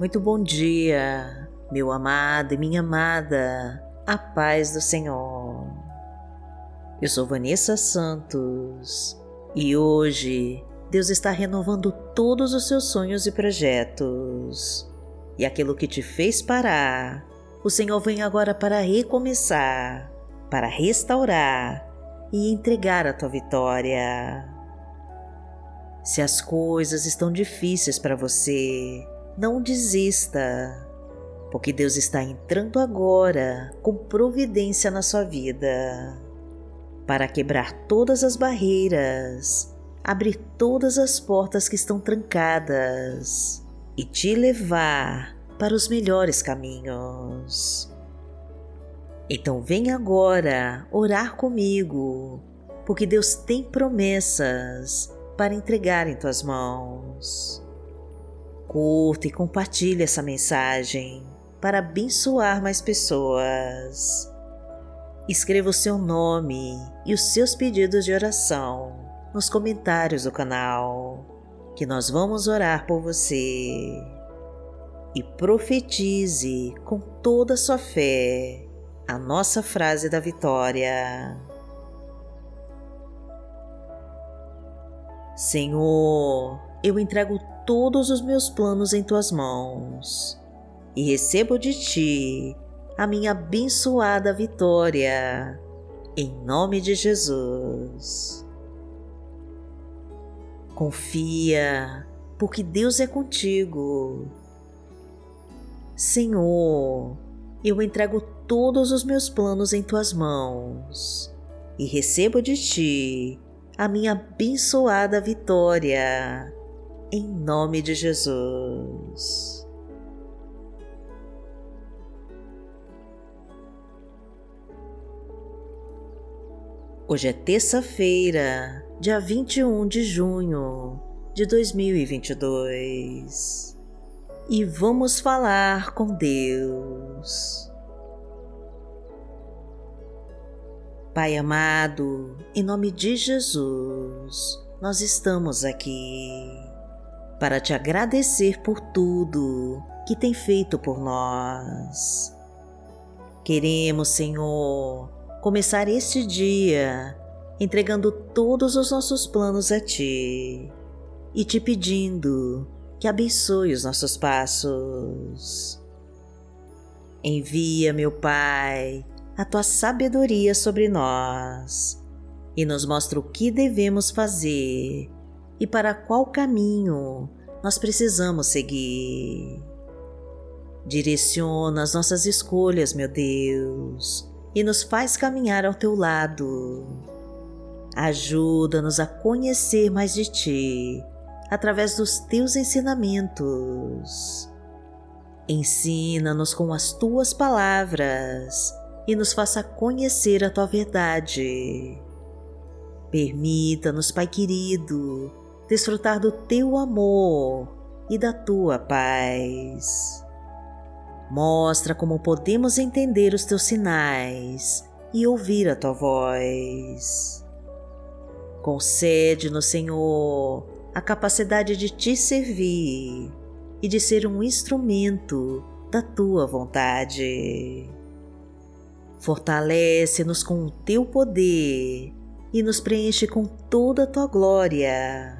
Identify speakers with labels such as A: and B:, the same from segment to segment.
A: Muito bom dia, meu amado e minha amada, a paz do Senhor. Eu sou Vanessa Santos e hoje Deus está renovando todos os seus sonhos e projetos. E aquilo que te fez parar, o Senhor vem agora para recomeçar, para restaurar e entregar a tua vitória. Se as coisas estão difíceis para você, não desista, porque Deus está entrando agora com providência na sua vida para quebrar todas as barreiras, abrir todas as portas que estão trancadas e te levar para os melhores caminhos. Então vem agora orar comigo, porque Deus tem promessas para entregar em tuas mãos. Curta e compartilhe essa mensagem para abençoar mais pessoas. Escreva o seu nome e os seus pedidos de oração nos comentários do canal, que nós vamos orar por você. E profetize com toda a sua fé a nossa frase da vitória. Senhor, eu entrego todos os meus planos em tuas mãos e recebo de ti a minha abençoada vitória, em nome de Jesus. Confia, porque Deus é contigo. Senhor, eu entrego todos os meus planos em tuas mãos e recebo de ti a minha abençoada vitória, em nome de Jesus. Hoje é terça-feira, dia 21 de junho de 2022 e vamos falar com Deus. Pai amado, em nome de Jesus, nós estamos aqui para te agradecer por tudo que tem feito por nós. Queremos, Senhor, começar este dia entregando todos os nossos planos a Ti e te pedindo que abençoe os nossos passos. Envia, meu Pai, a Tua sabedoria sobre nós e nos mostra o que devemos fazer e para qual caminho nós precisamos seguir. Direciona as nossas escolhas, meu Deus, e nos faz caminhar ao teu lado. Ajuda-nos a conhecer mais de ti através dos teus ensinamentos. Ensina-nos com as tuas palavras e nos faça conhecer a tua verdade. Permita-nos, Pai querido, desfrutar do teu amor e da tua paz. Mostra como podemos entender os teus sinais e ouvir a tua voz. Concede-nos, Senhor, a capacidade de te servir e de ser um instrumento da tua vontade. Fortalece-nos com o teu poder e nos preenche com toda a tua glória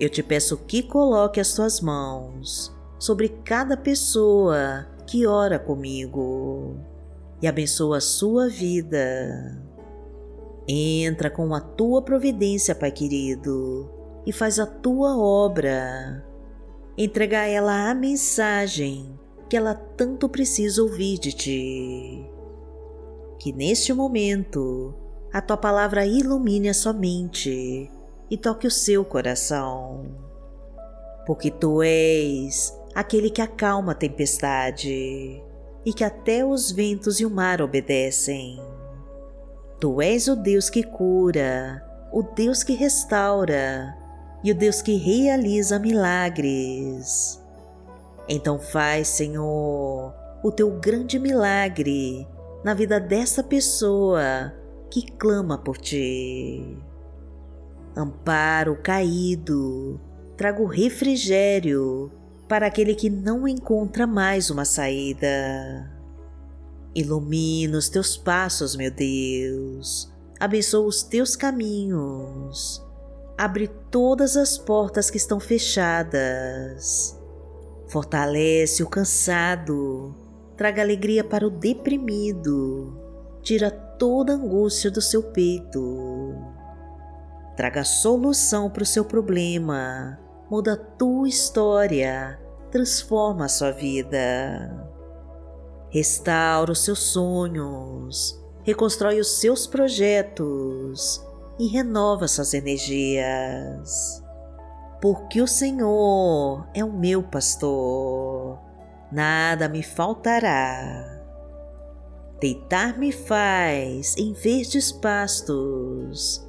A: eu te peço que coloque as tuas mãos sobre cada pessoa que ora comigo e abençoa a sua vida. Entra com a tua providência, Pai querido, e faz a tua obra. Entrega a ela a mensagem que ela tanto precisa ouvir de ti. Que neste momento a tua palavra ilumine a sua mente e toque o seu coração. Porque tu és aquele que acalma a tempestade e que até os ventos e o mar obedecem. Tu és o Deus que cura, o Deus que restaura e o Deus que realiza milagres. Então faz, Senhor, o teu grande milagre na vida dessa pessoa que clama por ti. Amparo caído, trago refrigério para aquele que não encontra mais uma saída. Ilumina os teus passos, meu Deus. Abençoa os teus caminhos. Abre todas as portas que estão fechadas. Fortalece o cansado. Traga alegria para o deprimido. Tira toda angústia do seu peito. Traga solução para o seu problema muda a tua história, transforma a sua vida. Restaura os seus sonhos, reconstrói os seus projetos e renova suas energias. Porque o Senhor é o meu pastor, nada me faltará. Deitar-me faz em verdes pastos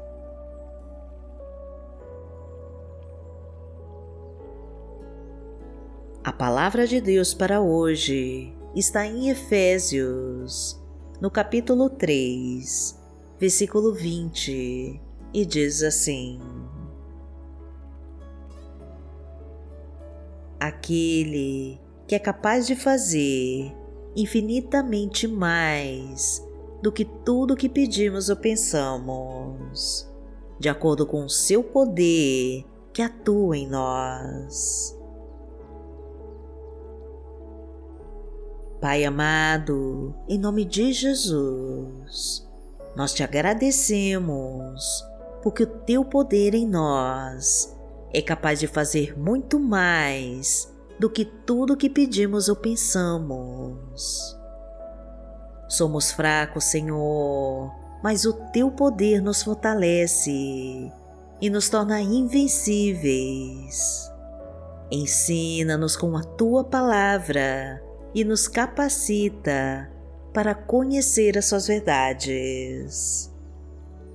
A: A palavra de Deus para hoje está em Efésios, no capítulo 3, versículo 20, e diz assim: Aquele que é capaz de fazer infinitamente mais do que tudo que pedimos ou pensamos, de acordo com o seu poder que atua em nós. Pai amado, em nome de Jesus, nós te agradecemos porque o teu poder em nós é capaz de fazer muito mais do que tudo que pedimos ou pensamos. Somos fracos, Senhor, mas o teu poder nos fortalece e nos torna invencíveis. Ensina-nos com a tua palavra e nos capacita para conhecer as suas verdades.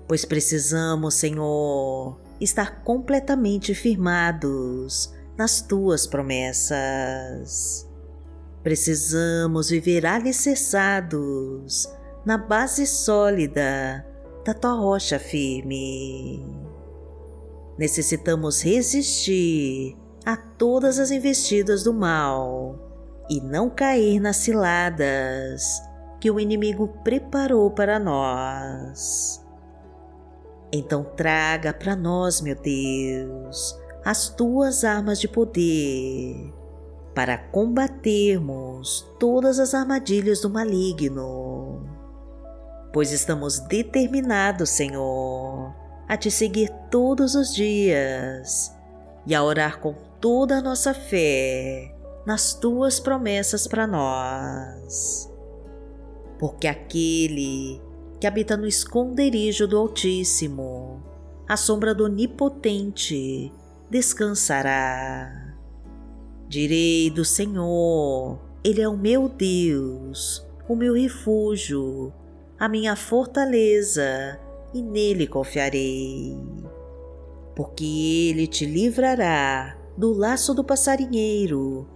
A: Pois precisamos, Senhor, estar completamente firmados nas tuas promessas. Precisamos viver alicerçados na base sólida da tua rocha firme. Necessitamos resistir a todas as investidas do mal e não cair nas ciladas que o inimigo preparou para nós. Então traga para nós, meu Deus, as tuas armas de poder para combatermos todas as armadilhas do maligno. Pois estamos determinados, Senhor, a te seguir todos os dias e a orar com toda a nossa fé nas tuas promessas para nós. Porque aquele que habita no esconderijo do Altíssimo, à sombra do Onipotente, descansará. Direi do Senhor, Ele é o meu Deus, o meu refúgio, a minha fortaleza, e nele confiarei. Porque Ele te livrará do laço do passarinheiro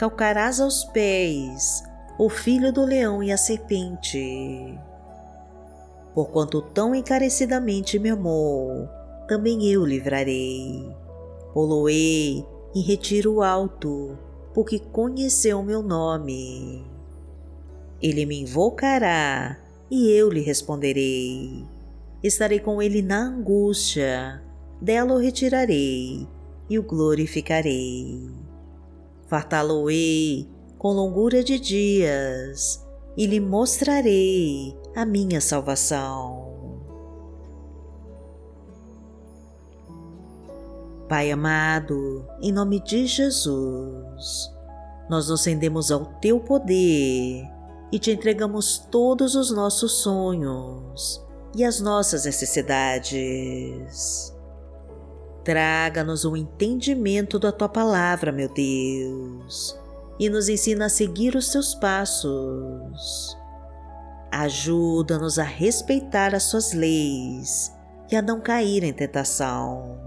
A: calcarás aos pés o filho do leão e a serpente. Porquanto tão encarecidamente me amou, também eu livrarei. Poloei em retiro alto, porque conheceu meu nome. Ele me invocará e eu lhe responderei. Estarei com ele na angústia, dela o retirarei e o glorificarei fartá-lo-ei com longura de dias e lhe mostrarei a minha salvação. Pai amado, em nome de Jesus, nós nos rendemos ao Teu poder e te entregamos todos os nossos sonhos e as nossas necessidades. Traga-nos o entendimento da tua palavra, meu Deus, e nos ensina a seguir os teus passos. Ajuda-nos a respeitar as suas leis e a não cair em tentação.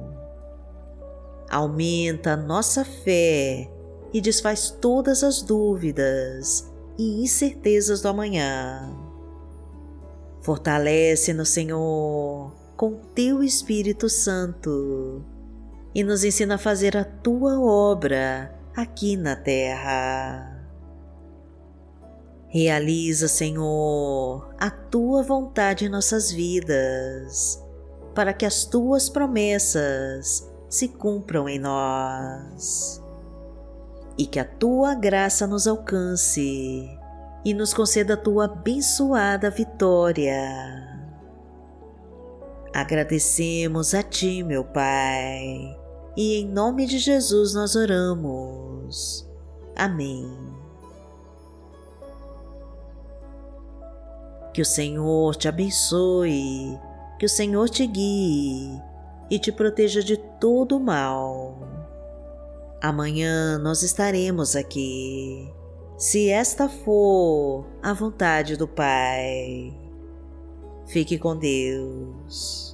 A: Aumenta a nossa fé e desfaz todas as dúvidas e incertezas do amanhã. Fortalece-nos, Senhor com teu Espírito Santo e nos ensina a fazer a tua obra aqui na terra. Realiza, Senhor, a tua vontade em nossas vidas, para que as tuas promessas se cumpram em nós. E que a tua graça nos alcance e nos conceda a tua abençoada vitória Agradecemos a Ti, meu Pai, e em nome de Jesus nós oramos. Amém. Que o Senhor te abençoe, que o Senhor te guie e te proteja de todo o mal. Amanhã nós estaremos aqui, se esta for a vontade do Pai. Fique com Deus.